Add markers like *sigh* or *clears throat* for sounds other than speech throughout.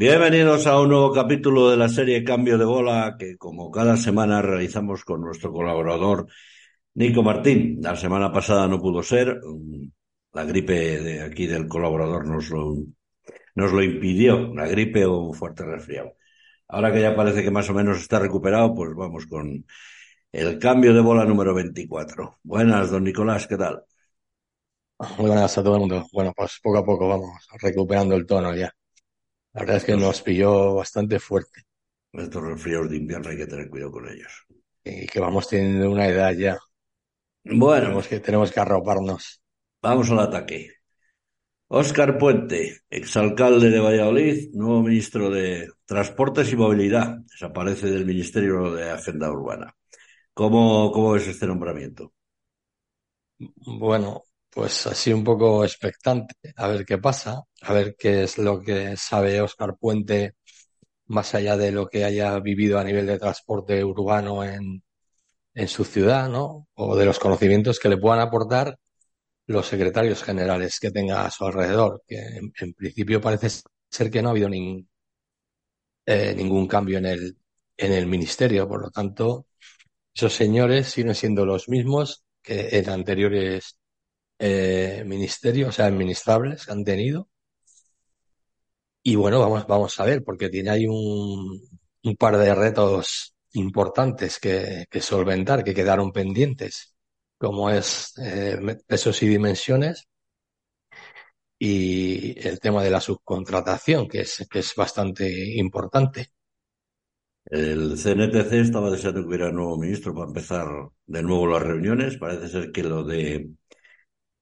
Bienvenidos a un nuevo capítulo de la serie Cambio de Bola que como cada semana realizamos con nuestro colaborador Nico Martín. La semana pasada no pudo ser, la gripe de aquí del colaborador nos lo, nos lo impidió, la gripe o un fuerte resfriado. Ahora que ya parece que más o menos está recuperado, pues vamos con el cambio de bola número 24. Buenas, don Nicolás, ¿qué tal? Muy buenas a todo el mundo. Bueno, pues poco a poco vamos recuperando el tono ya. La verdad es que nos pilló bastante fuerte. Estos resfriados de invierno hay que tener cuidado con ellos. Y que vamos teniendo una edad ya. Bueno, Tenemos que, tenemos que arroparnos. vamos al ataque. Óscar Puente, exalcalde de Valladolid, nuevo ministro de Transportes y Movilidad, desaparece del Ministerio de Agenda Urbana. ¿Cómo, cómo es este nombramiento? Bueno, pues así un poco expectante, a ver qué pasa, a ver qué es lo que sabe Óscar Puente más allá de lo que haya vivido a nivel de transporte urbano en, en su ciudad, ¿no? O de los conocimientos que le puedan aportar los secretarios generales que tenga a su alrededor, que en, en principio parece ser que no ha habido nin- eh, ningún cambio en el, en el ministerio, por lo tanto, esos señores siguen siendo los mismos que en anteriores eh, ministerios, o sea, administrables que han tenido. Y bueno, vamos, vamos a ver, porque tiene ahí un, un par de retos importantes que, solventar, que quedaron pendientes, como es eh, pesos y dimensiones y el tema de la subcontratación, que es, que es bastante importante. El CNTC estaba deseando que hubiera nuevo ministro para empezar de nuevo las reuniones. Parece ser que lo de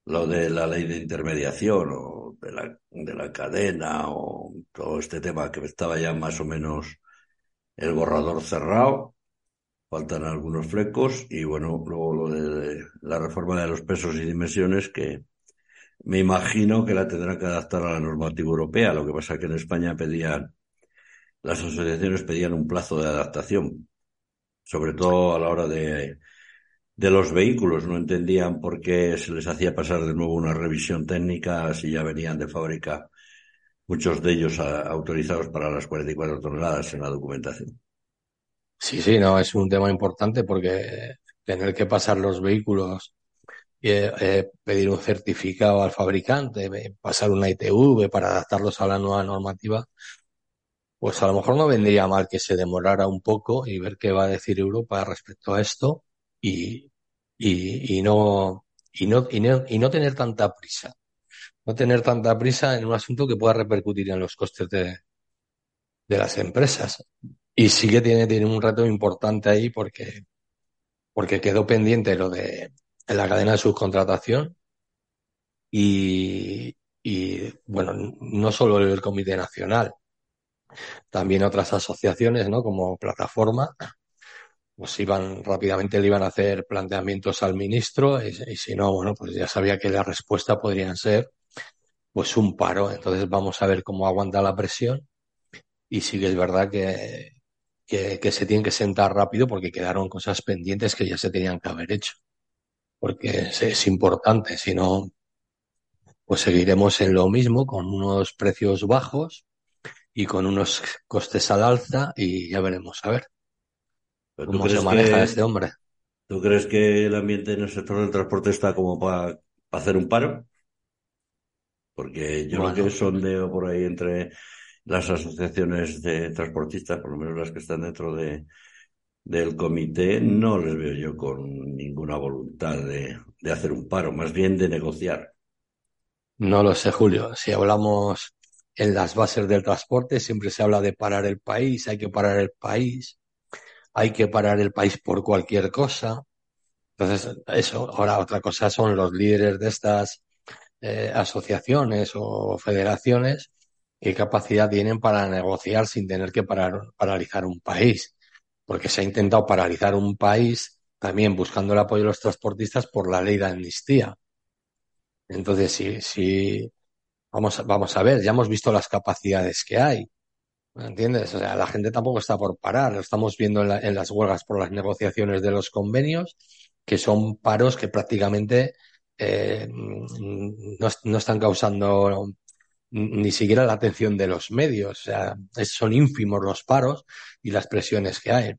lo de la ley de intermediación o de la, de la cadena o todo este tema que estaba ya más o menos el borrador cerrado. Faltan algunos flecos y bueno, luego lo de la reforma de los pesos y dimensiones que me imagino que la tendrán que adaptar a la normativa europea. Lo que pasa que en España pedían, las asociaciones pedían un plazo de adaptación, sobre todo a la hora de, de los vehículos. No entendían por qué se les hacía pasar de nuevo una revisión técnica si ya venían de fábrica muchos de ellos a- autorizados para las 44 toneladas en la documentación. Sí, sí, no, es un tema importante porque tener que pasar los vehículos y eh, eh, pedir un certificado al fabricante, eh, pasar una ITV para adaptarlos a la nueva normativa, pues a lo mejor no vendría mal que se demorara un poco y ver qué va a decir Europa respecto a esto y, y, no, y no, y no, y no tener tanta prisa. No tener tanta prisa en un asunto que pueda repercutir en los costes de, de las empresas. Y sí que tiene, tiene un reto importante ahí porque, porque quedó pendiente lo de la cadena de subcontratación y, y bueno, no solo el Comité Nacional, también otras asociaciones, ¿no? Como plataforma, pues iban rápidamente le iban a hacer planteamientos al ministro y, si no, bueno, pues ya sabía que la respuesta podrían ser pues un paro. Entonces vamos a ver cómo aguanta la presión y sí que es verdad que, que, que se tienen que sentar rápido porque quedaron cosas pendientes que ya se tenían que haber hecho. Porque es, es importante, si no, pues seguiremos en lo mismo, con unos precios bajos y con unos costes al alza y ya veremos a ver ¿Pero tú cómo se crees maneja que, este hombre. tú crees que el ambiente en el sector del transporte está como para hacer un paro? Porque yo lo que Bueno, sondeo por ahí entre las asociaciones de transportistas, por lo menos las que están dentro de, del comité, no les veo yo con ninguna voluntad de, de hacer un paro, más bien de negociar. no lo sé, Julio. Si hablamos en las bases del transporte, siempre se habla de parar el país, hay que parar el país, hay que parar el país por cualquier cosa. Entonces, eso. Ahora, otra cosa son los líderes de estas eh, asociaciones o federaciones, qué capacidad tienen para negociar sin tener que parar, paralizar un país. Porque se ha intentado paralizar un país también buscando el apoyo de los transportistas por la ley de amnistía. Entonces, si, si vamos, vamos a ver, ya hemos visto las capacidades que hay. ¿Me entiendes? O sea, la gente tampoco está por parar. Lo estamos viendo en, la- en las huelgas por las negociaciones de los convenios, que son paros que prácticamente eh, no, no están causando ni siquiera la atención de los medios. O sea, son ínfimos los paros y las presiones que hay.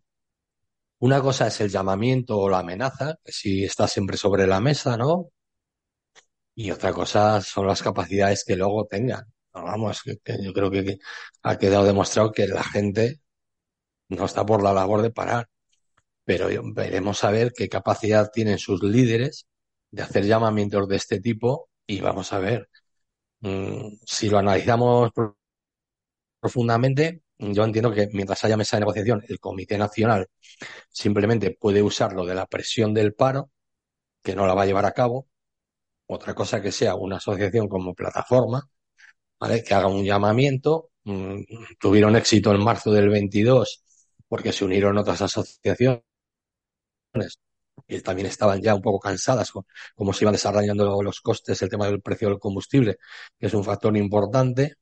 Una cosa es el llamamiento o la amenaza, que si está siempre sobre la mesa, ¿no? Y otra cosa son las capacidades que luego tengan. Vamos, que, yo creo que, ha quedado demostrado que la gente no está por la labor de parar. Pero veremos a ver qué capacidad tienen sus líderes de hacer llamamientos de este tipo y vamos a ver mm, si lo analizamos profundamente. Yo entiendo que mientras haya mesa de negociación, el Comité Nacional simplemente puede usarlo de la presión del paro, que no la va a llevar a cabo. Otra cosa que sea una asociación como plataforma, ¿vale? Que haga un llamamiento. Mm, tuvieron éxito en marzo del 22 porque se unieron otras asociaciones y también estaban ya un poco cansadas con cómo se iban desarrollando los costes, el tema del precio del combustible, que es un factor importante.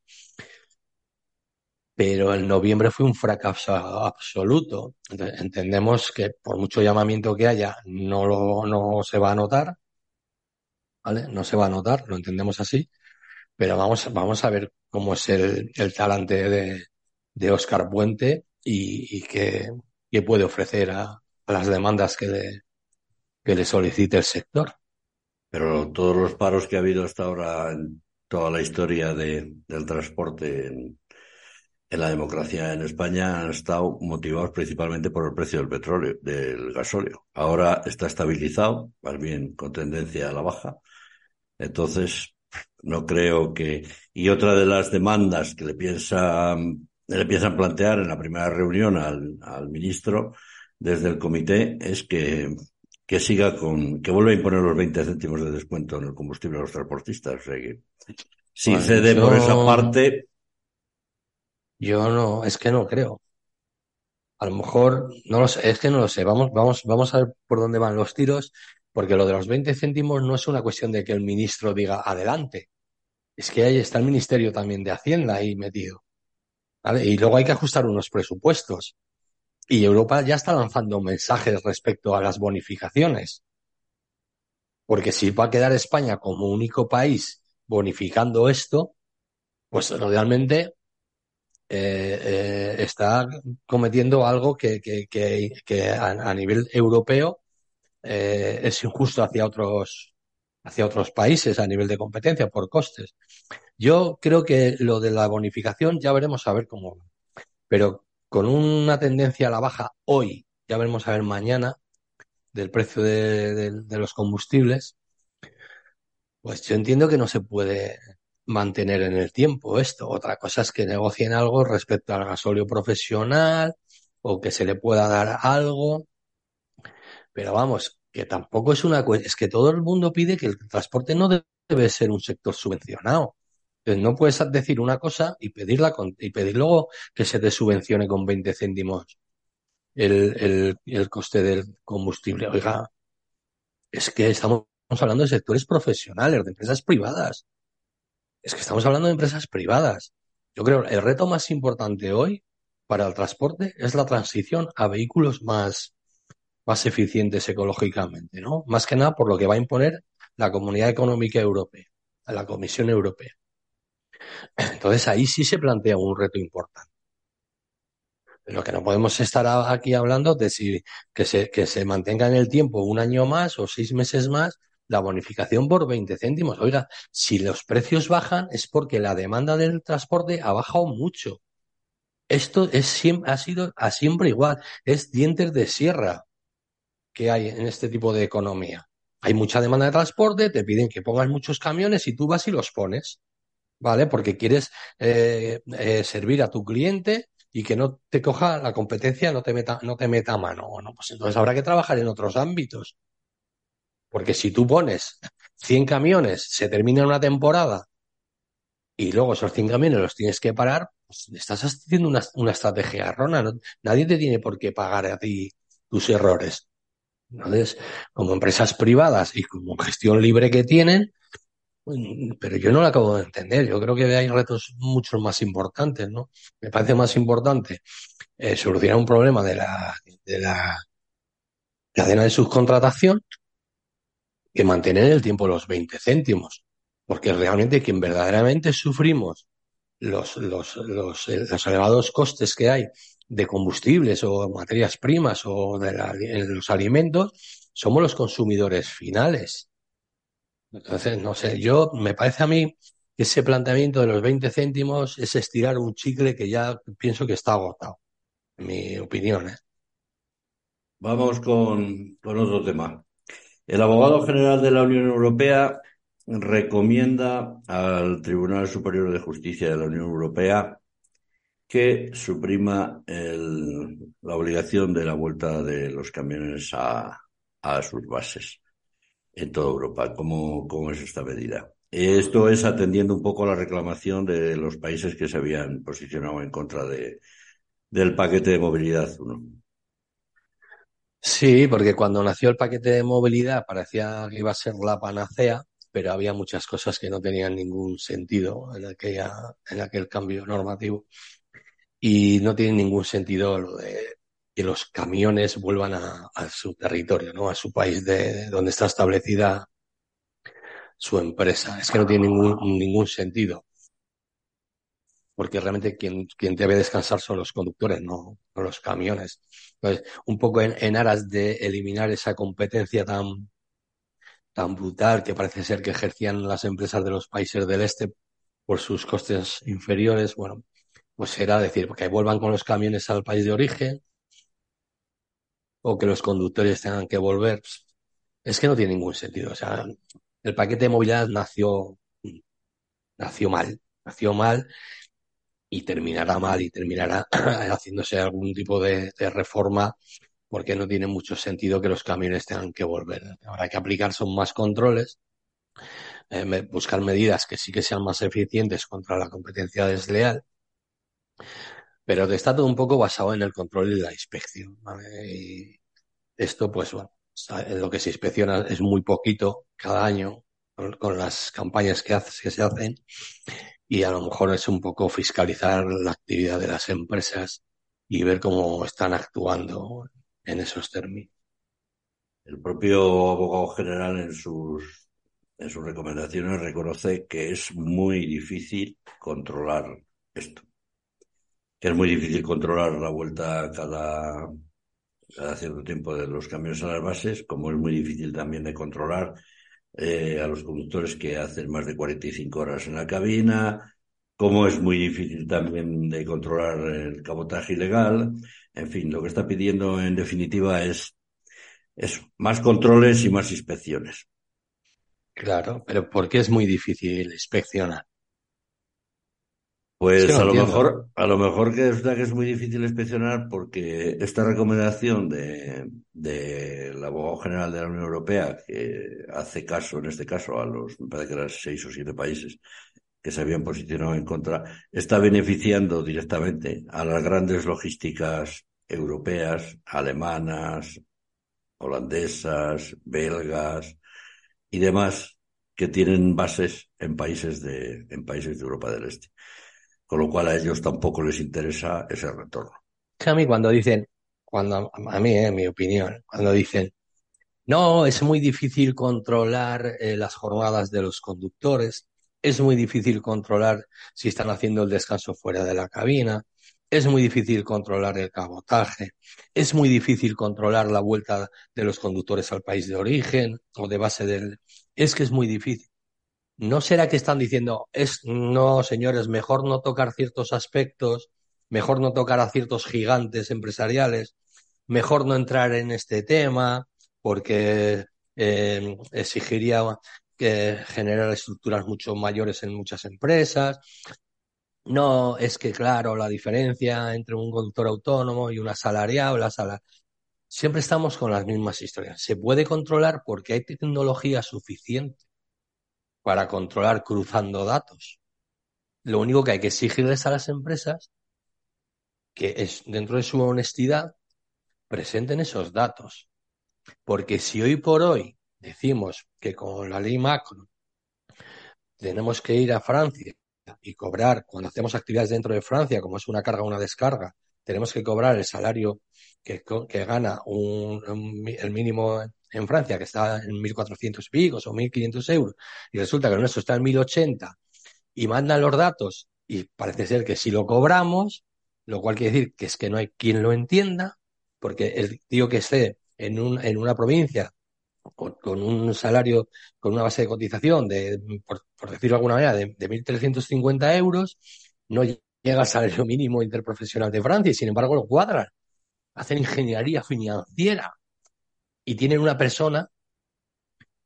Pero en noviembre fue un fracaso absoluto. entendemos que por mucho llamamiento que haya, no, lo, no se va a notar. ¿Vale? No se va a notar, lo entendemos así. Pero vamos, vamos a ver cómo es el, el talante de, de Oscar Puente y, qué, qué puede ofrecer a, a las demandas que le, que le solicite el sector. Pero todos los paros que ha habido hasta ahora en toda la historia de, del transporte en, en, la democracia en España han estado motivados principalmente por el precio del petróleo, del gasóleo. Ahora está estabilizado, más bien con tendencia a la baja. Entonces, no creo que... Y otra de las demandas que le piensan, le piensan plantear en la primera reunión al, al ministro desde el comité es que, que siga con, que vuelva a imponer los 20 céntimos de descuento en el combustible a los transportistas. O sea que, si cede por esa parte. Yo no, es que no creo. A lo mejor, no lo sé, es que no lo sé. Vamos, vamos, vamos a ver por dónde van los tiros, porque lo de los 20 céntimos no es una cuestión de que el ministro diga adelante. Es que ahí está el Ministerio también de Hacienda ahí metido. Y luego hay que ajustar unos presupuestos. Y Europa ya está lanzando mensajes respecto a las bonificaciones. Porque si va a quedar España como único país bonificando esto, pues realmente eh, eh, está cometiendo algo que, que, que, a, nivel europeo eh, es injusto hacia otros hacia otros países a nivel de competencia por costes. Yo creo que lo de la bonificación ya veremos a ver cómo. Pero con una tendencia a la baja hoy, ya veremos a ver mañana, del precio de, los combustibles, pues yo entiendo que no se puede mantener en el tiempo esto. Otra cosa es que negocien algo respecto al gasóleo profesional o que se le pueda dar algo. Pero vamos, que tampoco es una es que todo el mundo pide que el transporte no debe ser un sector subvencionado. Entonces no puedes decir una cosa y pedirla y pedir luego que se te subvencione con 20 céntimos el, el, coste del combustible. Oiga, es que estamos hablando de sectores profesionales, de empresas privadas. Es que estamos hablando de empresas privadas. Yo creo que el reto más importante hoy para el transporte es la transición a vehículos más, más eficientes ecológicamente, ¿no? Más que nada por lo que va a imponer la Comunidad Económica Europea, la Comisión Europea. Entonces ahí sí se plantea un reto importante. Lo que no podemos estar aquí hablando de si que se, que se mantenga en el tiempo un año más o seis meses más la bonificación por 20 céntimos. Oiga, si los precios bajan es porque la demanda del transporte ha bajado mucho. Esto es, ha sido a siempre igual. Es dientes de sierra que hay en este tipo de economía. Hay mucha demanda de transporte, te piden que pongas muchos camiones y tú vas y los pones. ¿vale? Porque quieres eh, eh, servir a tu cliente y que no te coja la competencia, no te meta, no te meta mano. Bueno, pues entonces habrá que trabajar en otros ámbitos. Porque si tú pones 100 camiones, se termina una temporada y luego esos 100 camiones los tienes que parar, pues estás haciendo una, estrategia errónea. Nadie te tiene por qué pagar a ti tus errores. Entonces, como empresas privadas y como gestión libre que tienen, pero yo no lo acabo de entender. Yo creo que hay retos mucho más importantes, ¿no? Me parece más importante eh, solucionar un problema de la, de la cadena de subcontratación que mantener el tiempo los 20 céntimos. porque realmente quien verdaderamente sufrimos los, los, los, los elevados costes que hay de combustibles o materias primas o de los alimentos, somos los consumidores finales. Entonces, no sé, yo me parece a mí que ese planteamiento de los 20 céntimos es estirar un chicle que ya pienso que está agotado, en mi opinión. ¿eh? Vamos con, con otro tema. El abogado general de la Unión Europea recomienda al Tribunal Superior de Justicia de la Unión Europea que suprima el, la obligación de la vuelta de los camiones a, sus bases en toda Europa. ¿Cómo, ¿Cómo, es esta medida? Esto es atendiendo un poco a la reclamación de los países que se habían posicionado en contra de, del paquete de movilidad 1. Sí, porque cuando nació el paquete de movilidad parecía que iba a ser la panacea, pero había muchas cosas que no tenían ningún sentido en, en aquel cambio normativo. Y no tiene ningún sentido lo de que los camiones vuelvan a, su territorio, ¿no? A su país de, de, donde está establecida su empresa. Es que no tiene ningún, ningún sentido. Porque realmente quien, quien debe descansar son los conductores, no, no los camiones. Entonces, un poco en, en aras de eliminar esa competencia tan, tan brutal que parece ser que ejercían las empresas de los países del este por sus costes inferiores, bueno, pues era decir, que vuelvan con los camiones al país de origen o que los conductores tengan que volver. Es que no tiene ningún sentido. O sea, el paquete de movilidad nació, nació mal, nació mal y terminará mal y terminará *clears throat* haciéndose algún tipo de, reforma porque no tiene mucho sentido que los camiones tengan que volver. Habrá que aplicar son más controles, eh, buscar medidas que sí que sean más eficientes contra la competencia desleal, pero está todo un poco basado en el control y la inspección. ¿vale? Y esto, pues bueno, lo que se inspecciona es muy poquito cada año con las campañas que, hace, que se hacen y a lo mejor es un poco fiscalizar la actividad de las empresas y ver cómo están actuando en esos términos. El propio abogado general en sus, en sus recomendaciones reconoce que es muy difícil controlar esto. Es muy difícil controlar la vuelta cada, cada cierto tiempo de los camiones a las bases, como es muy difícil también de controlar eh, a los conductores que hacen más de 45 horas en la cabina, como es muy difícil también de controlar el cabotaje ilegal. En fin, lo que está pidiendo en definitiva es, es más controles y más inspecciones. Claro, pero ¿por qué es muy difícil inspeccionar? Pues a lo entiendo. mejor, a lo mejor que es, que es muy difícil inspeccionar porque esta recomendación de, de la abogado general de la Unión Europea, que hace caso, en este caso, a los, me parece que eran seis o siete países que se habían posicionado en contra, está beneficiando directamente a las grandes logísticas europeas, alemanas, holandesas, belgas y demás que tienen bases en países de, en países de Europa del Este. Con lo cual a ellos tampoco les interesa ese retorno. A mí cuando dicen, cuando a mí, en mi opinión, cuando dicen, no, es muy difícil controlar eh, las jornadas de los conductores, es muy difícil controlar si están haciendo el descanso fuera de la cabina, es muy difícil controlar el cabotaje, es muy difícil controlar la vuelta de los conductores al país de origen o de base del... Es que es muy difícil. ¿No será que están diciendo, es, no, señores, mejor no tocar ciertos aspectos, mejor no tocar a ciertos gigantes empresariales, mejor no entrar en este tema, porque eh, exigiría que generar estructuras mucho mayores en muchas empresas. No, es que claro, la diferencia entre un conductor autónomo y un asalariado, la sala... siempre estamos con las mismas historias. Se puede controlar porque hay tecnología suficiente para controlar cruzando datos. Lo único que hay que exigirles a las empresas que es dentro de su honestidad presenten esos datos. Porque si hoy por hoy decimos que con la ley macro tenemos que ir a Francia y cobrar cuando hacemos actividades dentro de Francia, como es una carga o una descarga, tenemos que cobrar el salario que, gana un, el mínimo en Francia, que está en 1.400 picos o 1.500 euros, y resulta que el nuestro está en 1.080, y mandan los datos, y parece ser que si lo cobramos, lo cual quiere decir que es que no hay quien lo entienda, porque el tío que esté en, un, en una provincia con, un salario, con una base de cotización de, por, decirlo de alguna manera, de, de 1.350 euros, no llega al salario mínimo interprofesional de Francia y sin embargo lo cuadran. Hacen ingeniería financiera y tienen una persona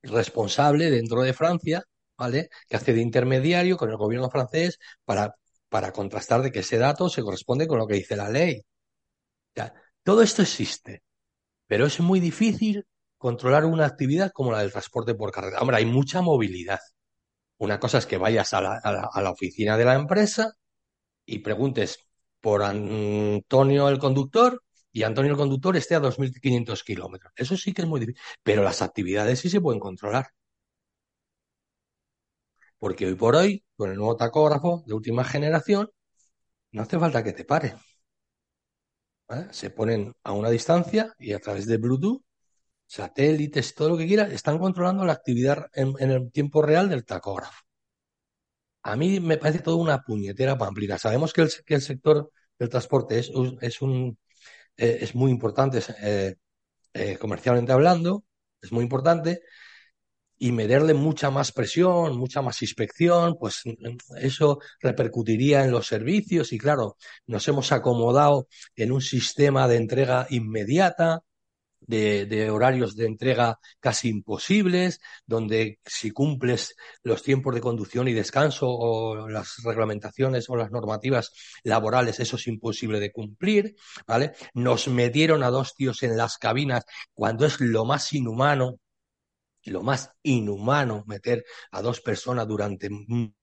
responsable dentro de Francia, ¿vale? Que hace de intermediario con el gobierno francés para, para contrastar de que ese dato se corresponde con lo que dice la ley. todo esto existe, pero es muy difícil controlar una actividad como la del transporte por carretera. Hombre, hay mucha movilidad. Una cosa es que vayas a la, a la oficina de la empresa y preguntes por Antonio el conductor y Antonio el conductor esté a 2.500 kilómetros. Eso sí que es muy difícil, pero las actividades sí se pueden controlar. Porque hoy por hoy, con el nuevo tacógrafo de última generación, no hace falta que te pare. Se ponen a una distancia y a través de Bluetooth, satélites, todo lo que quieras, están controlando la actividad en, el tiempo real del tacógrafo. A mí me parece toda una puñetera pamplina. Sabemos que el, sector del transporte es, es un, eh, es muy importante eh, eh, comercialmente hablando, es muy importante, y meterle mucha más presión, mucha más inspección, pues eso repercutiría en los servicios y claro, nos hemos acomodado en un sistema de entrega inmediata, de, horarios de entrega casi imposibles, donde si cumples los tiempos de conducción y descanso o las reglamentaciones o las normativas laborales, eso es imposible de cumplir, ¿vale? Nos metieron a dos tíos en las cabinas cuando es lo más inhumano, lo más inhumano meter a dos personas durante un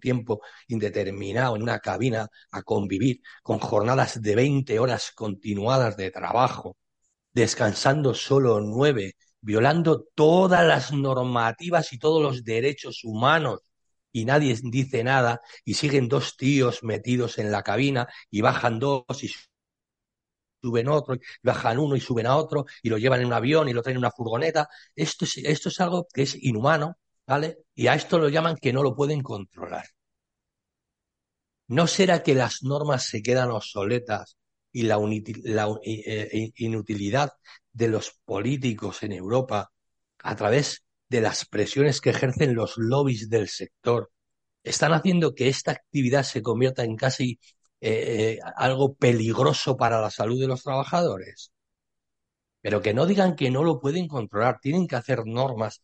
tiempo indeterminado en una cabina a convivir con jornadas de 20 horas continuadas de trabajo, descansando solo nueve, violando todas las normativas y todos los derechos humanos y nadie dice nada y siguen dos tíos metidos en la cabina y bajan dos y suben otro, y bajan uno y suben a otro y lo llevan en un avión y lo traen en una furgoneta. Esto es, esto es algo que es inhumano, ¿vale? Y a esto lo llaman que no lo pueden controlar. ¿No será que las normas se quedan obsoletas y la, eh, eh, inutilidad de los políticos en Europa a través de las presiones que ejercen los lobbies del sector, están haciendo que esta actividad se convierta en casi eh, algo peligroso para la salud de los trabajadores. Pero que no digan que no lo pueden controlar, tienen que hacer normas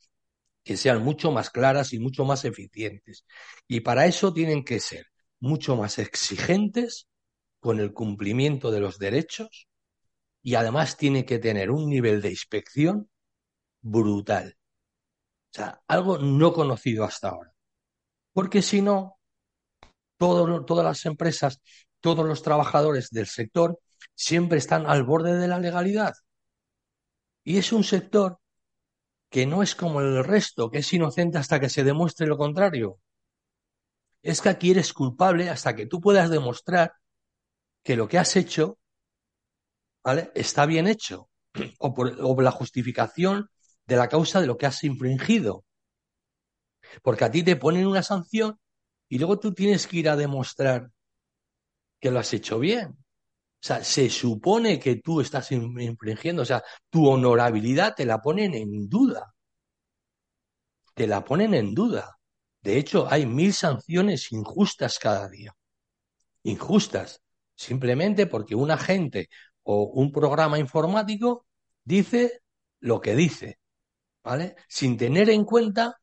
que sean mucho más claras y mucho más eficientes. Y para eso tienen que ser mucho más exigentes con el cumplimiento de los derechos y además tiene que tener un nivel de inspección brutal. O sea, algo no conocido hasta ahora. Porque si no, todas las empresas, todos los trabajadores del sector siempre están al borde de la legalidad. Y es un sector que no es como el resto, que es inocente hasta que se demuestre lo contrario. Es que aquí eres culpable hasta que tú puedas demostrar que lo que has hecho, ¿vale? Está bien hecho. O por, la justificación de la causa de lo que has infringido. Porque a ti te ponen una sanción y luego tú tienes que ir a demostrar que lo has hecho bien. O sea, se supone que tú estás infringiendo, o sea, tu honorabilidad te la ponen en duda. Te la ponen en duda. De hecho, hay mil sanciones injustas cada día. Injustas simplemente porque un agente o un programa informático dice lo que dice, ¿vale? Sin tener en cuenta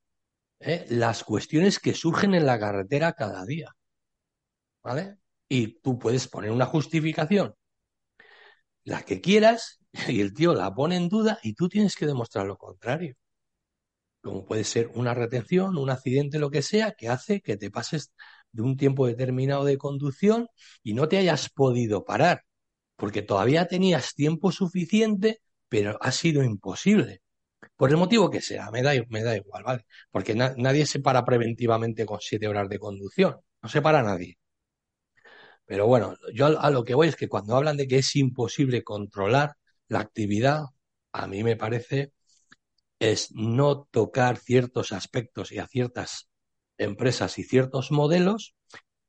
¿eh? las cuestiones que surgen en la carretera cada día, ¿vale? Y tú puedes poner una justificación, la que quieras, y el tío la pone en duda y tú tienes que demostrar lo contrario. Como puede ser una retención, un accidente, lo que sea, que hace que te pases de un tiempo determinado de conducción y no te hayas podido parar, porque todavía tenías tiempo suficiente, pero ha sido imposible. Por el motivo que sea, me da, me da igual, ¿vale? Porque nadie se para preventivamente con siete horas de conducción, no se para nadie. Pero bueno, yo a lo que voy es que cuando hablan de que es imposible controlar la actividad, a mí me parece es no tocar ciertos aspectos y a ciertas empresas y ciertos modelos,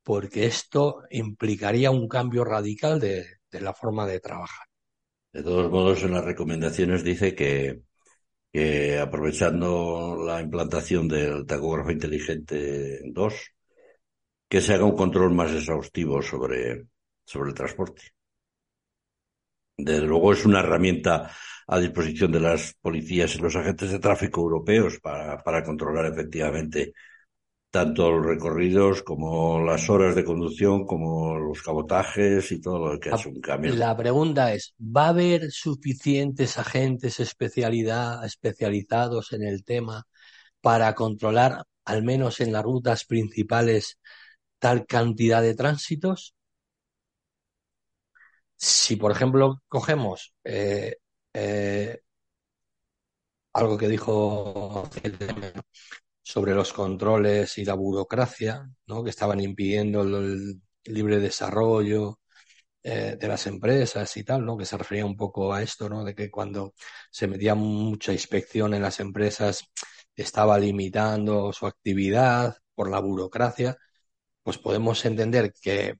porque esto implicaría un cambio radical de, la forma de trabajar. De todos modos, en las recomendaciones dice que, que aprovechando la implantación del tacógrafo inteligente 2, que se haga un control más exhaustivo sobre, sobre el transporte. Desde luego es una herramienta a disposición de las policías y los agentes de tráfico europeos para, para controlar efectivamente tanto los recorridos como las horas de conducción, como los cabotajes y todo lo que es un camión. La pregunta es, ¿va a haber suficientes agentes especialidad, especializados en el tema para controlar, al menos en las rutas principales, tal cantidad de tránsitos? Si, por ejemplo, cogemos eh, eh, algo que dijo sobre los controles y la burocracia, ¿no? que estaban impidiendo el libre desarrollo eh, de las empresas y tal, ¿no? que se refería un poco a esto, ¿no? de que cuando se metía mucha inspección en las empresas estaba limitando su actividad por la burocracia, pues podemos entender que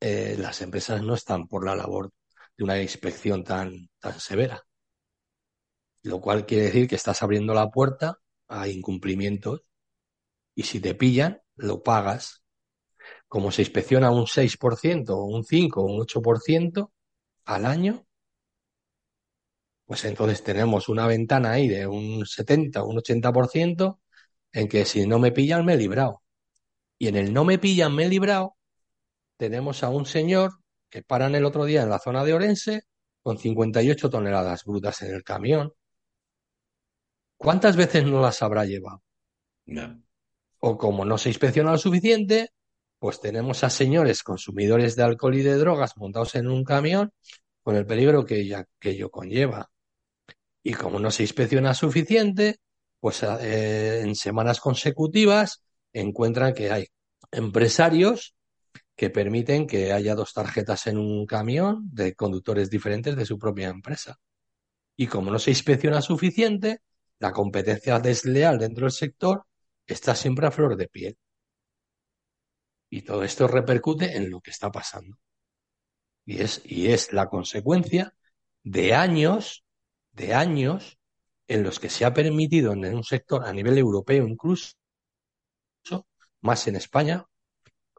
eh, las empresas no están por la labor de una inspección tan, tan severa. Lo cual quiere decir que estás abriendo la puerta a incumplimientos y si te pillan, lo pagas. Como se inspecciona un 6%, un 5%, un 8% al año, pues entonces tenemos una ventana ahí de un 70 o un 80% en que si no me pillan, me he librado. Y en el no me pillan, me he librado, tenemos a un señor que paran el otro día en la zona de Orense con 58 toneladas brutas en el camión. ¿Cuántas veces no las habrá llevado? O como no se inspecciona lo suficiente, pues tenemos a señores consumidores de alcohol y de drogas montados en un camión con el peligro que, ya, que ello conlleva. Y como no se inspecciona suficiente, pues eh, en semanas consecutivas encuentran que hay empresarios que permiten que haya dos tarjetas en un camión de conductores diferentes de su propia empresa. Y como no se inspecciona suficiente, la competencia desleal dentro del sector está siempre a flor de piel. Y todo esto repercute en lo que está pasando. Y es, y es la consecuencia de años, de años en los que se ha permitido en un sector a nivel europeo incluso, más en España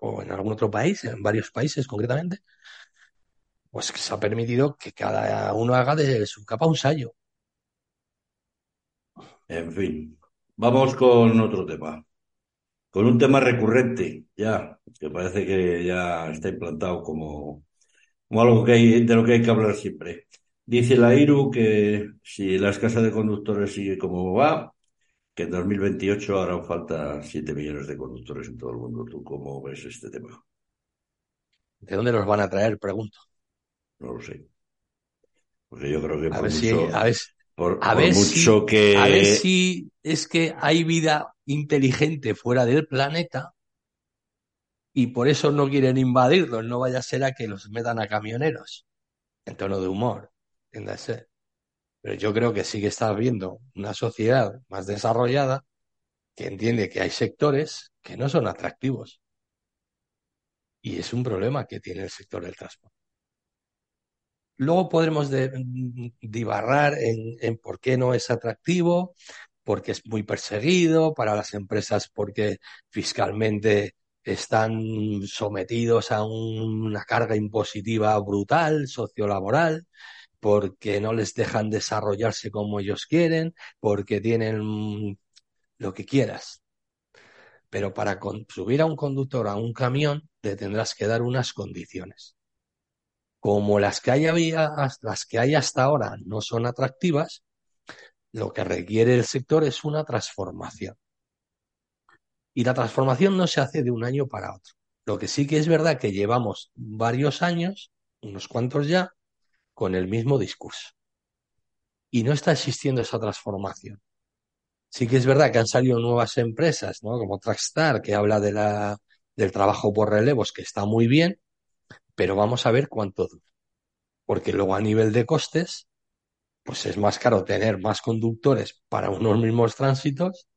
o en algún otro país, en varios países concretamente, pues que se ha permitido que cada uno haga de su capa un sallo. En fin, Vamos con otro tema. Con un tema recurrente, ya, que parece que ya está implantado como, como algo que hay, de lo que hay que hablar siempre. Dice la IRU que si la escasa de conductores sigue como va, que en 2028 harán falta 7 millones de conductores en todo el mundo. ¿Tú cómo ves este tema? ¿De dónde los van a traer? Pregunto. No lo sé. Porque yo creo que a ver si, a ver, por, a ver mucho si, que. A ver si es que hay vida inteligente fuera del planeta y por eso no quieren invadirlos. No vaya a ser a que los metan a camioneros en tono de humor. Entiéndase. Pero yo creo que sí que está viendo una sociedad más desarrollada que entiende que hay sectores que no son atractivos. Y es un problema que tiene el sector del transporte. Luego podremos dibarrar en, por qué no es atractivo, porque es muy perseguido, para las empresas porque fiscalmente están sometidos a una carga impositiva brutal, sociolaboral, porque no les dejan desarrollarse como ellos quieren, porque tienen lo que quieras. Pero para subir a un conductor a un camión, le tendrás que dar unas condiciones como las que hay, las que hay hasta ahora no son atractivas, lo que requiere el sector es una transformación. Y la transformación no se hace de un año para otro. Lo que sí que es verdad que llevamos varios años, unos cuantos ya, con el mismo discurso. Y no está existiendo esa transformación. Sí que es verdad que han salido nuevas empresas, ¿no? Como Trackstar, que habla de la, del trabajo por relevos, que está muy bien, pero vamos a ver cuánto dura. Porque luego a nivel de costes, pues es más caro tener más conductores para unos mismos tránsitos.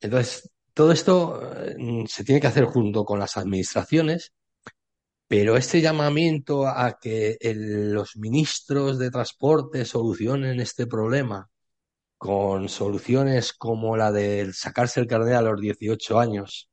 Entonces, todo esto eh, se tiene que hacer junto con las administraciones, pero este llamamiento a que los ministros de transporte solucionen este problema con soluciones como la de sacarse el carnet a los 18 años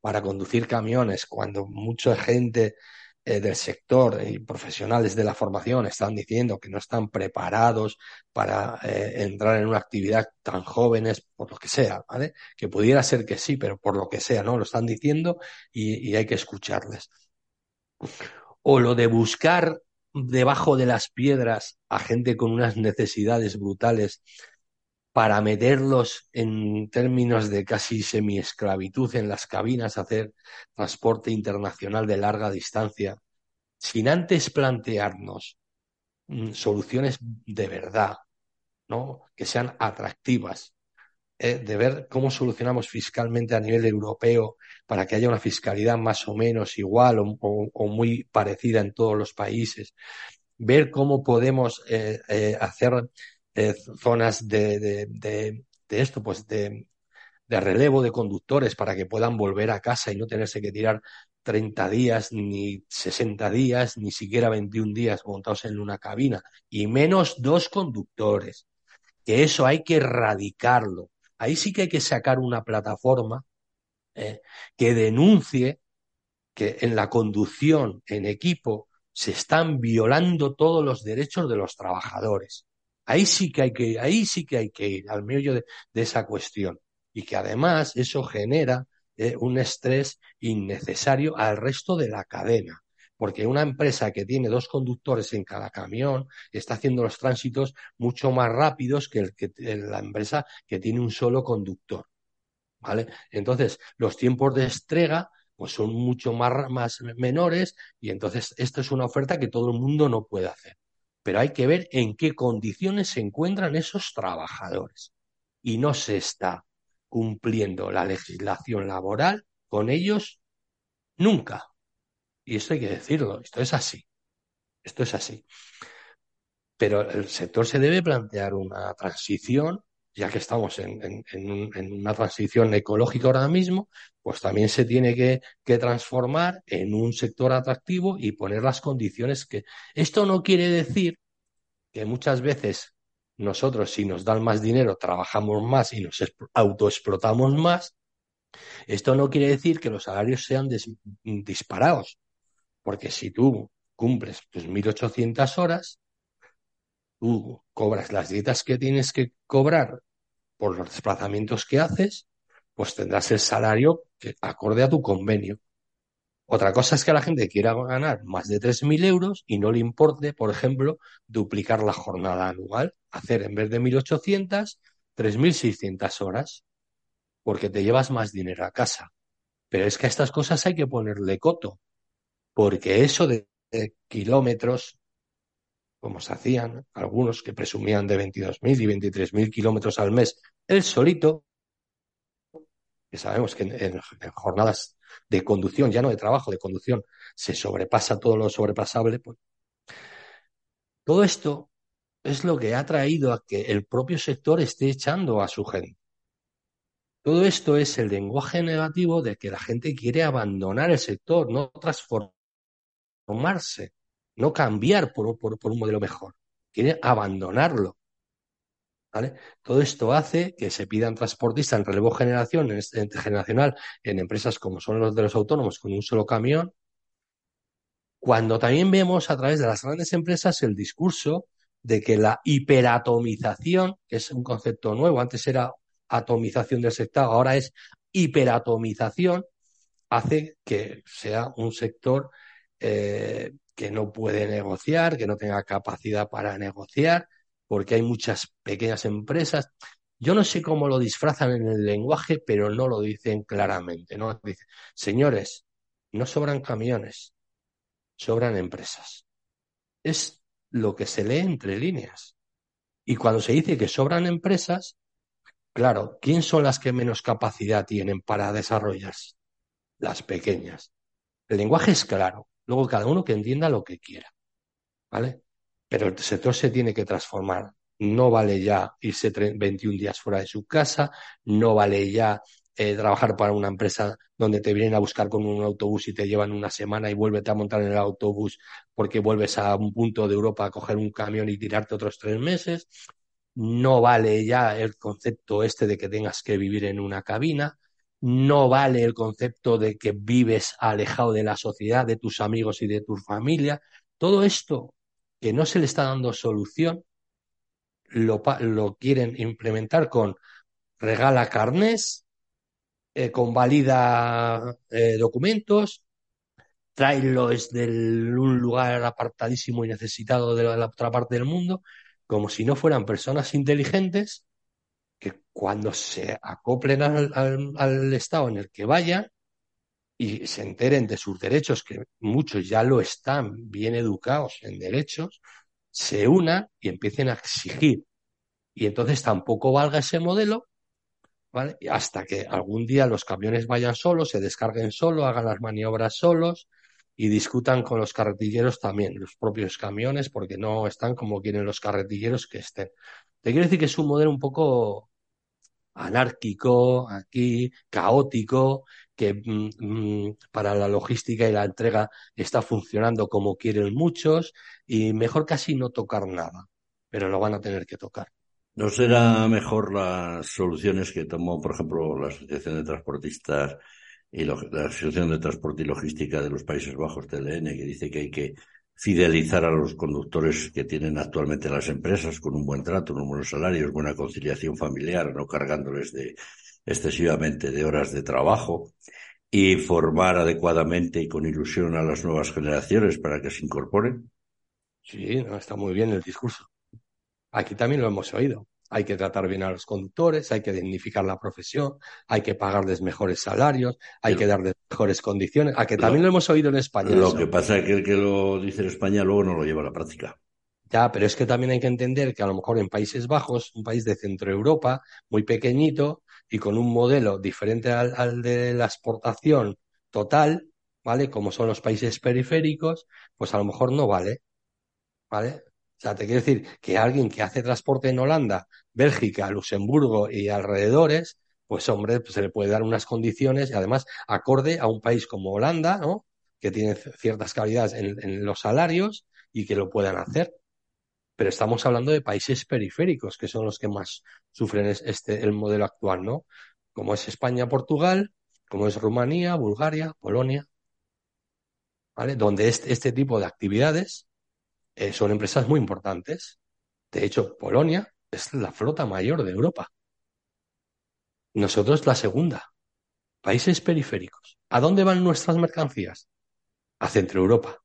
para conducir camiones, cuando mucha gente eh, del sector y profesionales de la formación están diciendo que no están preparados para eh, entrar en una actividad tan jóvenes, por lo que sea, ¿vale? Que pudiera ser que sí, pero por lo que sea, ¿no? Lo están diciendo y, y hay que escucharles. O lo de buscar debajo de las piedras a gente con unas necesidades brutales para meterlos en términos de casi semi-esclavitud en las cabinas, hacer transporte internacional de larga distancia, sin antes plantearnos mm, soluciones de verdad, ¿no? Que sean atractivas, eh, de ver cómo solucionamos fiscalmente a nivel europeo para que haya una fiscalidad más o menos igual o, muy parecida en todos los países, ver cómo podemos eh, eh, hacer zonas de, de, de, esto, pues de, de relevo de conductores para que puedan volver a casa y no tenerse que tirar 30 días, ni 60 días, ni siquiera 21 días montados en una cabina, y menos dos conductores. Que eso hay que erradicarlo. Ahí sí que hay que sacar una plataforma eh, que denuncie que en la conducción en equipo se están violando todos los derechos de los trabajadores. Ahí sí que hay que, ahí sí que hay que ir al medio de, esa cuestión. Y que además eso genera eh, un estrés innecesario al resto de la cadena. Porque una empresa que tiene dos conductores en cada camión está haciendo los tránsitos mucho más rápidos que, la empresa que tiene un solo conductor. ¿Vale? Entonces, los tiempos de entrega pues son mucho más, más menores y entonces esto es una oferta que todo el mundo no puede hacer. Pero hay que ver en qué condiciones se encuentran esos trabajadores. Y no se está cumpliendo la legislación laboral con ellos nunca. Y esto hay que decirlo, esto es así. Esto es así. Pero el sector se debe plantear una transición, ya que estamos en, una transición ecológica ahora mismo, pues también se tiene que, que, transformar en un sector atractivo y poner las condiciones que... Esto no quiere decir que muchas veces nosotros si nos dan más dinero trabajamos más y nos autoexplotamos más, esto no quiere decir que los salarios sean disparados, porque si tú cumples tus 1.800 horas, tú cobras las dietas que tienes que cobrar por los desplazamientos que haces, pues tendrás el salario que acorde a tu convenio. Otra cosa es que la gente quiera ganar más de 3.000 euros y no le importe, por ejemplo, duplicar la jornada anual, hacer en vez de 1.800, 3.600 horas, porque te llevas más dinero a casa. Pero es que a estas cosas hay que ponerle coto, porque eso de, de kilómetros, como se hacían algunos que presumían de 22.000 y 23.000 kilómetros al mes, el solito, que sabemos que en, en, en, jornadas de conducción, ya no de trabajo, de conducción, se sobrepasa todo lo sobrepasable, pues todo esto es lo que ha traído a que el propio sector esté echando a su gente. Todo esto es el lenguaje negativo de que la gente quiere abandonar el sector, no transformarse, no cambiar por, un modelo mejor, quiere abandonarlo. ¿Vale? Todo esto hace que se pidan transportistas en relevo generación, en, en, generacional en empresas como son los de los autónomos con un solo camión, cuando también vemos a través de las grandes empresas el discurso de que la hiperatomización, que es un concepto nuevo, antes era atomización del sector, ahora es hiperatomización, hace que sea un sector eh, que no puede negociar, que no tenga capacidad para negociar, porque hay muchas pequeñas empresas. Yo no sé cómo lo disfrazan en el lenguaje, pero no lo dicen claramente, ¿no? Señores, no sobran camiones, sobran empresas. Es lo que se lee entre líneas. Y cuando se dice que sobran empresas, claro, ¿quién son las que menos capacidad tienen para desarrollarse? Las pequeñas. El lenguaje es claro. Luego cada uno que entienda lo que quiera, ¿vale? Pero el sector se tiene que transformar. No vale ya irse 21 días fuera de su casa, no vale ya eh, trabajar para una empresa donde te vienen a buscar con un autobús y te llevan una semana y vuelves a montar en el autobús porque vuelves a un punto de Europa a coger un camión y tirarte otros tres meses. No vale ya el concepto este de que tengas que vivir en una cabina. No vale el concepto de que vives alejado de la sociedad, de tus amigos y de tu familia. Todo esto que no se le está dando solución, lo, quieren implementar con regala carnes, eh, convalida eh, documentos, tráelo desde un lugar apartadísimo y necesitado de la, otra parte del mundo, como si no fueran personas inteligentes que cuando se acoplen al, estado en el que vayan y se enteren de sus derechos, que muchos ya lo están bien educados en derechos, se unan y empiecen a exigir. Y entonces tampoco valga ese modelo hasta que algún día los camiones vayan solos, se descarguen solos, hagan las maniobras solos y discutan con los carretilleros también, los propios camiones, porque no están como quieren los carretilleros que estén. Te quiero decir que es un modelo un poco anárquico, aquí, caótico, que mm, mm, para la logística y la entrega está funcionando como quieren muchos y mejor casi no tocar nada, pero lo van a tener que tocar. ¿No será mejor las soluciones que tomó, por ejemplo, la Asociación de Transportistas y la Asociación de Transporte y Logística de los Países Bajos, TLN, que dice que hay que fidelizar a los conductores que tienen actualmente las empresas con un buen trato, unos buenos salarios, buena conciliación familiar, no cargándoles de excesivamente de horas de trabajo y formar adecuadamente y con ilusión a las nuevas generaciones para que se incorporen? Sí, está muy bien el discurso. Aquí también lo hemos oído. Hay que tratar bien a los conductores, hay que dignificar la profesión, hay que pagarles mejores salarios, hay que darles mejores condiciones. A que también lo, hemos oído en España. Lo que pasa es que el que lo dice en España luego no lo lleva a la práctica. Ya, pero es que también hay que entender que a lo mejor en Países Bajos, un país de Centro Europa, muy pequeñito y con un modelo diferente al, al de la exportación total, ¿vale? Como son los países periféricos, pues a lo mejor no vale, ¿vale? O sea, te quiero decir que alguien que hace transporte en Holanda, Bélgica, Luxemburgo y alrededores, pues hombre, pues se le puede dar unas condiciones y además acorde a un país como Holanda, ¿no? Que tiene ciertas calidades en, los salarios y que lo puedan hacer. Pero estamos hablando de países periféricos, que son los que más sufren este, el modelo actual, ¿no? Como es España, Portugal, como es Rumanía, Bulgaria, Polonia, ¿vale? Donde este, este tipo de actividades eh, son empresas muy importantes. De hecho, Polonia es la flota mayor de Europa. Nosotros la segunda. Países periféricos. ¿A dónde van nuestras mercancías? A Centro Europa.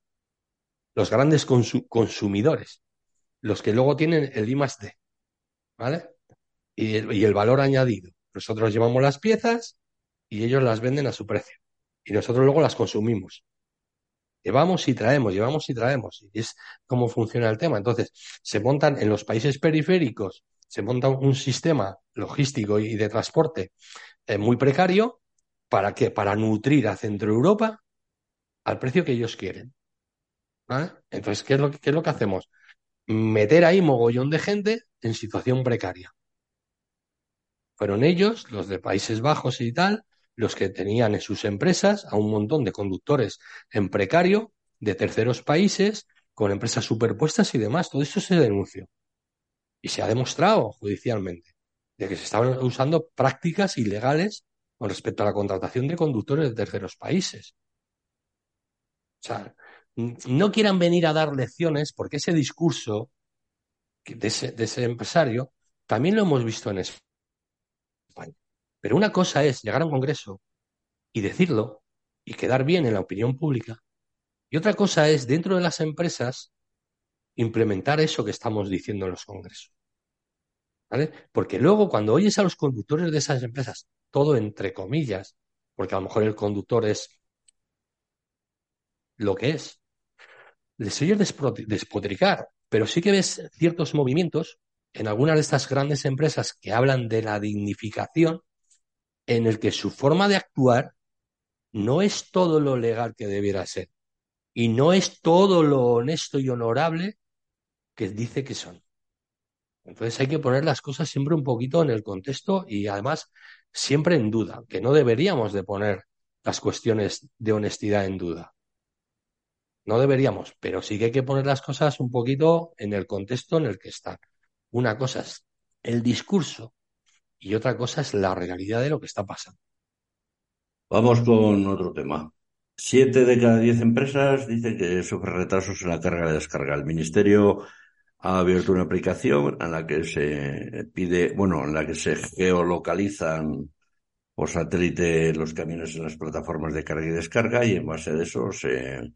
Los grandes consumidores. Los que luego tienen el I D. ¿Vale? Y el valor añadido. Nosotros llevamos las piezas y ellos las venden a su precio. Y nosotros luego las consumimos. Llevamos y traemos, llevamos y traemos. Y es cómo funciona el tema. Entonces, se montan en los países periféricos, se monta un sistema logístico y de transporte eh, muy precario. ¿Para qué? Para nutrir a Centro Europa al precio que ellos quieren. Entonces, ¿qué es, lo que, ¿qué es lo que hacemos? Meter ahí mogollón de gente en situación precaria. Fueron ellos, los de Países Bajos y tal, los que tenían en sus empresas a un montón de conductores en precario de terceros países con empresas superpuestas y demás. Todo esto se denunció. Y se ha demostrado judicialmente de que se estaban usando prácticas ilegales con respecto a la contratación de conductores de terceros países. O sea, no quieran venir a dar lecciones porque ese discurso de ese, de ese empresario también lo hemos visto en España. Pero una cosa es llegar a un congreso y decirlo y quedar bien en la opinión pública. Y otra cosa es, dentro de las empresas, implementar eso que estamos diciendo en los congresos. ¿Vale? Porque luego cuando oyes a los conductores de esas empresas, todo entre comillas, porque a lo mejor el conductor es lo que es, les oyes despotricar, pero sí que ves ciertos movimientos en algunas de estas grandes empresas que hablan de la dignificación en el que su forma de actuar no es todo lo legal que debiera ser. y no es todo lo honesto y honorable que dice que son. Entonces hay que poner las cosas siempre un poquito en el contexto y además siempre en duda, que no deberíamos de poner las cuestiones de honestidad en duda. No deberíamos, pero sí que hay que poner las cosas un poquito en el contexto en el que están. Una cosa es el discurso y otra cosa es la realidad de lo que está pasando. Vamos con otro tema. Siete de cada diez empresas dicen que sufren retrasos en la carga de descarga. El Ministerio ha abierto una aplicación en la que se pide, bueno, en la que se geolocalizan por satélite los camiones en las plataformas de carga y descarga y en base a eso se,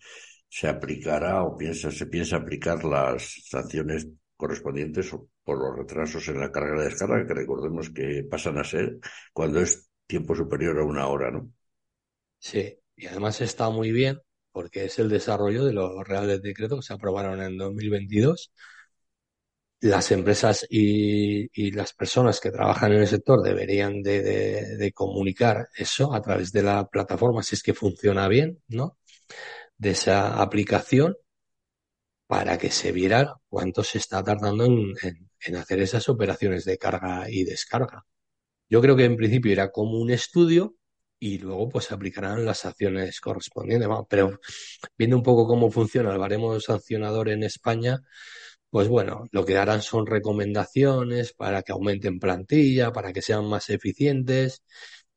se aplicará o piensa, se piensa aplicar las sanciones correspondientes por los retrasos en la carga y descarga, que recordemos que pasan a ser cuando es tiempo superior a una hora, ¿no? Sí, y además está muy bien porque es el desarrollo de los reales decretos que se aprobaron en 2022 las empresas y, las personas que trabajan en el sector deberían de, de, de, comunicar eso a través de la plataforma, si es que funciona bien, ¿no? De esa aplicación para que se viera cuánto se está tardando en, en, en hacer esas operaciones de carga y descarga. Yo creo que en principio era como un estudio y luego pues aplicarán las acciones correspondientes. Pero viendo un poco cómo funciona el baremo sancionador en España, pues bueno, lo que harán son recomendaciones para que aumenten plantilla, para que sean más eficientes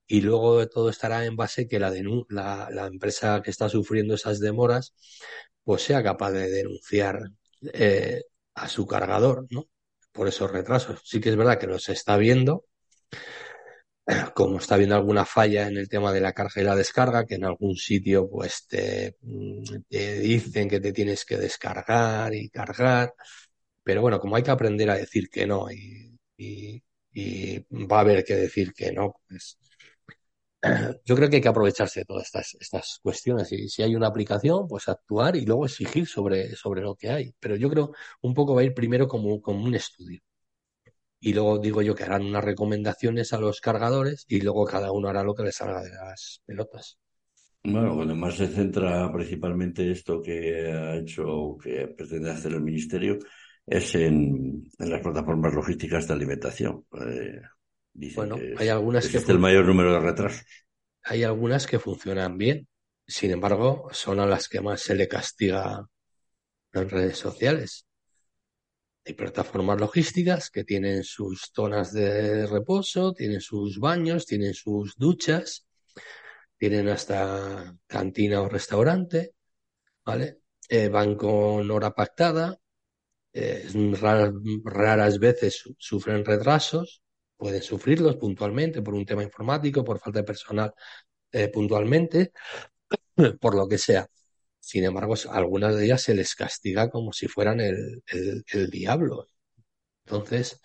y luego todo estará en base que la empresa que está sufriendo esas demoras pues sea capaz de denunciar eh, a su cargador, ¿no? Por esos retrasos. Sí que es verdad que los está viendo, *clears throat* como está viendo alguna falla en el tema de la carga y la descarga, que en algún sitio pues te, te, dicen que te tienes que descargar y cargar, pero bueno, como hay que aprender a decir que no y, y, y va a haber que decir que no, pues *clears throat* yo creo que hay que aprovecharse de todas estas, estas cuestiones y si hay una aplicación, pues actuar y luego exigir sobre, sobre lo que hay. Pero yo creo un poco va a ir primero como, como un estudio y luego digo yo que harán unas recomendaciones a los cargadores y luego cada uno hará lo que le salga de las pelotas. Bueno, cuando más se centra principalmente esto que ha hecho, que pretende hacer el Ministerio, es en, en las plataformas logísticas de alimentación. Eh, bueno, que hay algunas que... el mayor número de retrasos. Hay algunas que funcionan bien, sin embargo, son a las que más se le castiga en redes sociales. Hay plataformas logísticas que tienen sus zonas de reposo, tienen sus baños, tienen sus duchas, tienen hasta cantina o restaurante, ¿vale? Eh, van con hora pactada, eh, raras, raras veces sufren retrasos, pueden sufrirlos puntualmente por un tema informático, por falta de personal eh, puntualmente, *clears throat* por lo que sea. Sin embargo, algunas de ellas se les castiga como si fueran el, el, diablo. Entonces,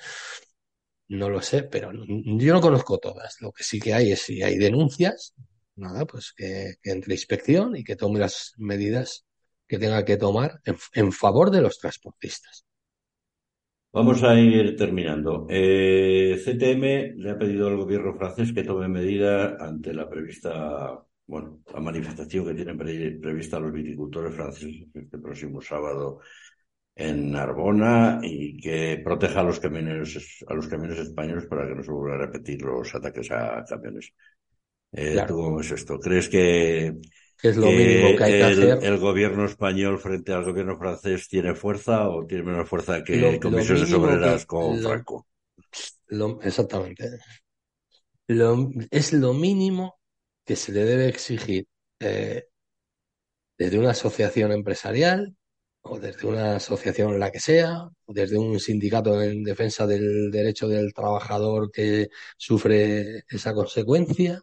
no lo sé, pero yo no conozco todas. Lo que sí que hay es si hay denuncias, nada, pues que, entre inspección y que tome las medidas que tenga que tomar en favor de los transportistas. Vamos a ir terminando. Eh, CTM le ha pedido al gobierno francés que tome medidas ante la prevista bueno, la manifestación que tienen pre prevista los viticultores franceses este próximo sábado en Narbona y que proteja a los camiones a los camiones españoles para que no se vuelvan a repetir los ataques a camiones. Eh, claro. ¿Tú cómo es esto? ¿Crees que, es lo que mínimo que hay el, que hacer? el gobierno español frente al gobierno francés tiene fuerza o tiene menos fuerza que Lo- lo comisiones mínimo obreras que- con lo- Franco? Lo- exactamente. Lo- es lo mínimo que se le debe exigir eh, desde una asociación empresarial o desde una asociación la que sea, o desde un sindicato en defensa del derecho del trabajador que sufre esa consecuencia,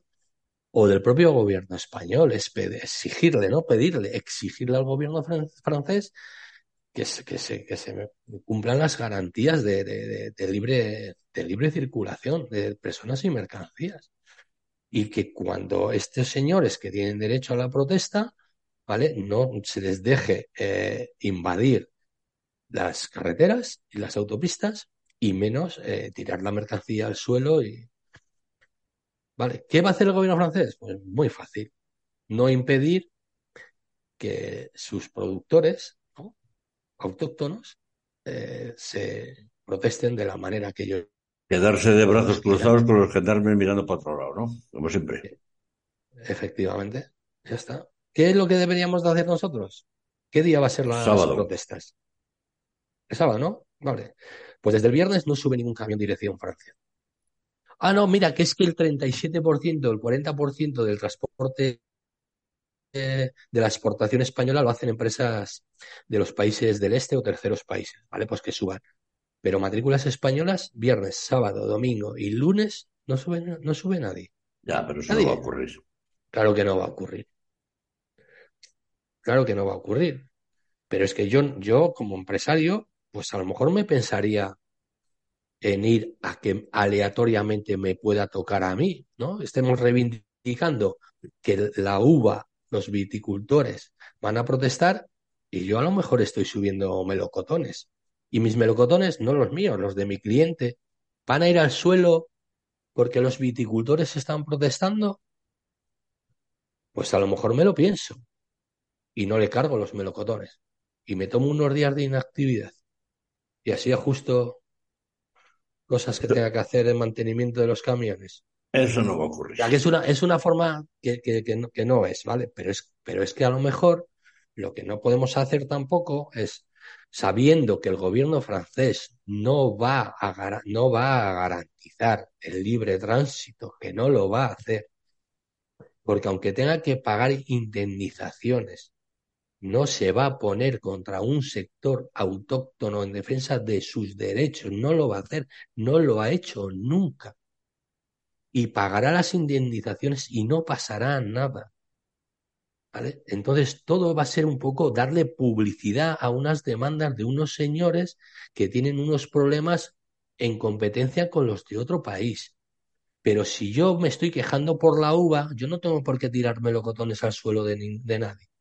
o del propio gobierno español, es exigirle, no pedirle, exigirle al gobierno fran- francés que se, cumplan las garantías de libre, de libre circulación de personas y mercancías. Y que cuando estos señores que tienen derecho a la protesta, ¿vale? No se les deje eh, invadir las carreteras y las autopistas y menos eh, tirar la mercancía al suelo y, ¿vale? ¿Qué va a hacer el gobierno francés? Pues muy fácil. No impedir que sus productores ¿no? autóctonos eh, se protesten de la manera que ellos. Quedarse de brazos cruzados con los gendarmes mirando para otro lado, ¿no? Como siempre. Efectivamente, ya está. ¿Qué es lo que deberíamos de hacer nosotros? ¿Qué día va a ser las Sábado. protestas? El sábado, ¿no? Vale. Pues desde el viernes no sube ningún camión dirección Francia. Ah, no, mira, que es que el 37%, el 40% del transporte eh, de la exportación española lo hacen empresas de los países del este o terceros países, ¿vale? Pues que suban. Pero matrículas españolas, viernes, sábado, domingo y lunes, no sube, no sube nadie. Ya, pero eso Nadie. no va a ocurrir. Claro que no va a ocurrir. Claro que no va a ocurrir. Pero es que yo, yo como empresario, pues a lo mejor me pensaría en ir a que aleatoriamente me pueda tocar a mí, ¿no? Estemos reivindicando que la uva, los viticultores van a protestar y yo a lo mejor estoy subiendo melocotones. Y mis melocotones, no los míos, los de mi cliente, van a ir al suelo porque los viticultores están protestando. Pues a lo mejor me lo pienso y no le cargo los melocotones y me tomo unos días de inactividad y así ajusto cosas que tenga que hacer en mantenimiento de los camiones. Eso no va a ocurrir. Ya que es una, es una forma que, que, que, no, que no es, ¿vale? Pero es, pero es que a lo mejor lo que no podemos hacer tampoco es, sabiendo que el gobierno francés no va a, no va a garantizar el libre tránsito, que no lo va a hacer, porque aunque tenga que pagar indemnizaciones, no se va a poner contra un sector autóctono en defensa de sus derechos, no lo va a hacer, no lo ha hecho nunca. Y pagará las indemnizaciones y no pasará nada. ¿Vale? Entonces todo va a ser un poco darle publicidad a unas demandas de unos señores que tienen unos problemas en competencia con los de otro país. Pero si yo me estoy quejando por la uva, yo no tengo por qué tirar melocotones al suelo de, de nadie.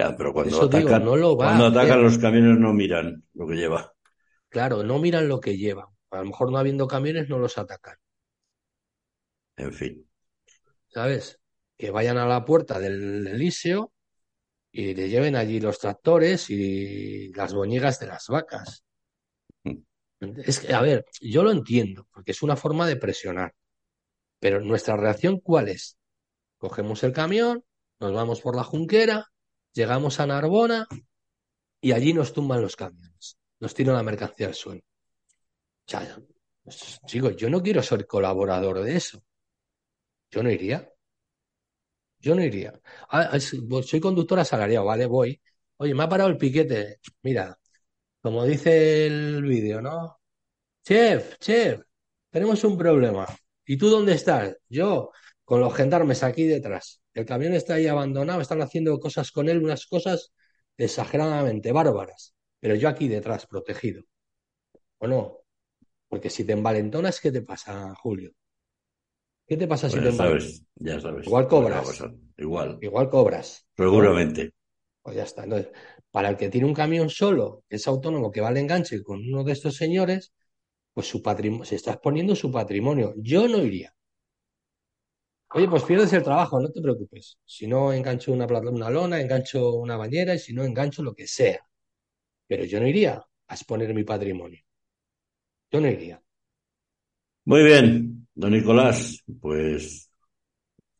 Ya, pero cuando eso digo, atacan, no lo va cuando atacan los camiones no miran lo que lleva. Claro, no miran lo que llevan. A lo mejor no habiendo camiones no los atacan, En fin. ¿sabes? Que vayan a la puerta del Elíseo y le lleven allí los tractores y las boñigas de las vacas. Es que, a ver, yo lo entiendo, porque es una forma de presionar. Pero nuestra reacción, ¿cuál es? Cogemos el camión, nos vamos por la Junquera, llegamos a Narbona y allí nos tumban los camiones, nos tiran la mercancía al suelo. O sea, yo no quiero ser colaborador de eso. Yo no iría. Yo no iría. Es- pues soy conductor asalariado, ¿vale? Voy. Oye, me ha parado el piquete. Mira, como dice el vídeo, ¿no? Chef, chef, tenemos un problema. ¿Y tú dónde estás? Yo, con los gendarmes aquí detrás. El camión está ahí abandonado, están haciendo cosas con él, unas cosas exageradamente bárbaras. Pero yo aquí detrás, protegido. ¿O no? Porque si te envalentonas, ¿qué te pasa, Julio? ¿Qué te pasa si Pues te ya envalentonas? sabes, ya sabes. Igual a cobras. Igual, Igual cobras. seguramente. Pues ya está. Entonces, para el que tiene un camión solo, es autónomo, que va al enganche con uno de estos señores, pues su patrimonio, se está exponiendo su patrimonio. Yo no iría. Oye, pues pierdes el trabajo, no te preocupes. Si no engancho una, lona, engancho una bañera y si no engancho lo que sea. Pero yo no iría a exponer mi patrimonio. Yo no iría. Muy bien, don Nicolás, pues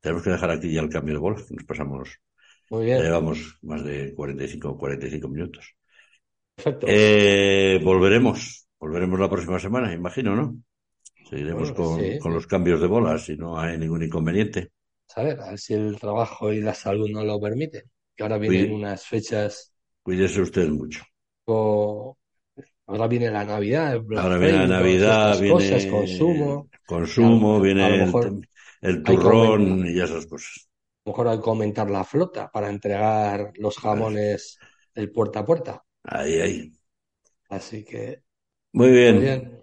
tenemos que dejar aquí ya el cambio de bola. Nos pasamos, Muy ya bien. llevamos más de 45 o 45 minutos. Perfecto. Eh, volveremos, volveremos la próxima semana, imagino, ¿no? Seguiremos Bueno, con, sí. con los cambios de bola, si no hay ningún inconveniente. A ver, a ver si el trabajo y la salud nos lo permiten. Que ahora vienen Cuí- unas fechas, Cuídese usted mucho. o- ahora viene la Navidad, Black Ahora viene la Navidad, estas cosas, viene consumo. consumo, A a viene lo el, el turrón y esas cosas. A lo mejor hay que aumentar la flota para entregar los jamones del puerta a puerta. Ahí, ahí. Así que, Muy muy bien, bien.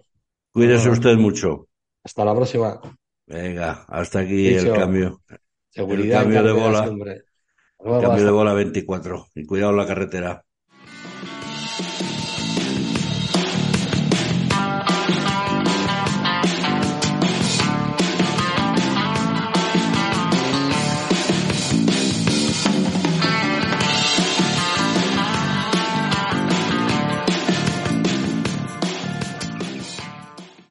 Cuídese usted mucho. hasta la próxima. Venga, hasta aquí el cambio, el seguridad en cambio de bola, el cambio de bola 24. Y cuidado en la carretera.